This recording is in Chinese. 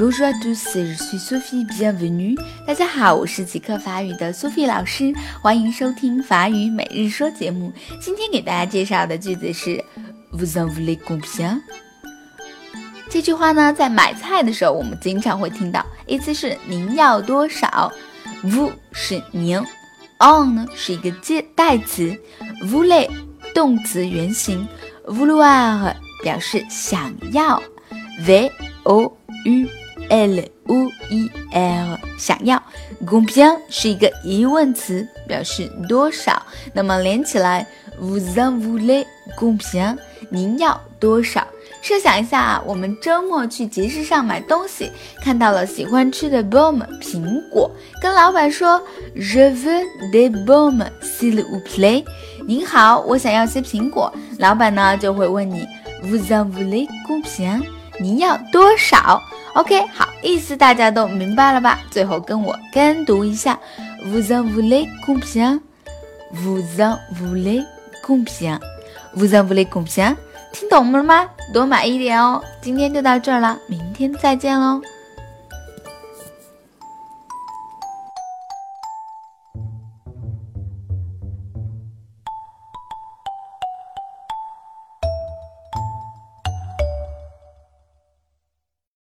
Bonjour à tous, je suis Sophie, bienvenue. 大家好，我是即刻法语的 Sophie 老师，欢迎收听法语每日说节目。今天给大家介绍的句子是 Vous en voulez combien？这句话呢，在买菜的时候我们经常会听到，意思是您要多少。Vous 是您，on 呢是一个介代词，voulez 动词原形，vouloir 表示想要，v o u l o i l 想要，combien 是一个疑问词，表示多少。那么连起来，vous en voulez combien？您要多少？设想一下啊，我们周末去集市上买东西，看到了喜欢吃的 bom 苹果，跟老板说 je veux des pommes s'il vous plaît。您好，我想要些苹果。老板呢就会问你 vous en voulez combien？您要多少？OK，好，意思大家都明白了吧？最后跟我跟读一下 vous en voulez combien？vous en voulez combien？vous en voulez combien？听懂了吗？多买一点哦！今天就到这儿了，明天再见喽。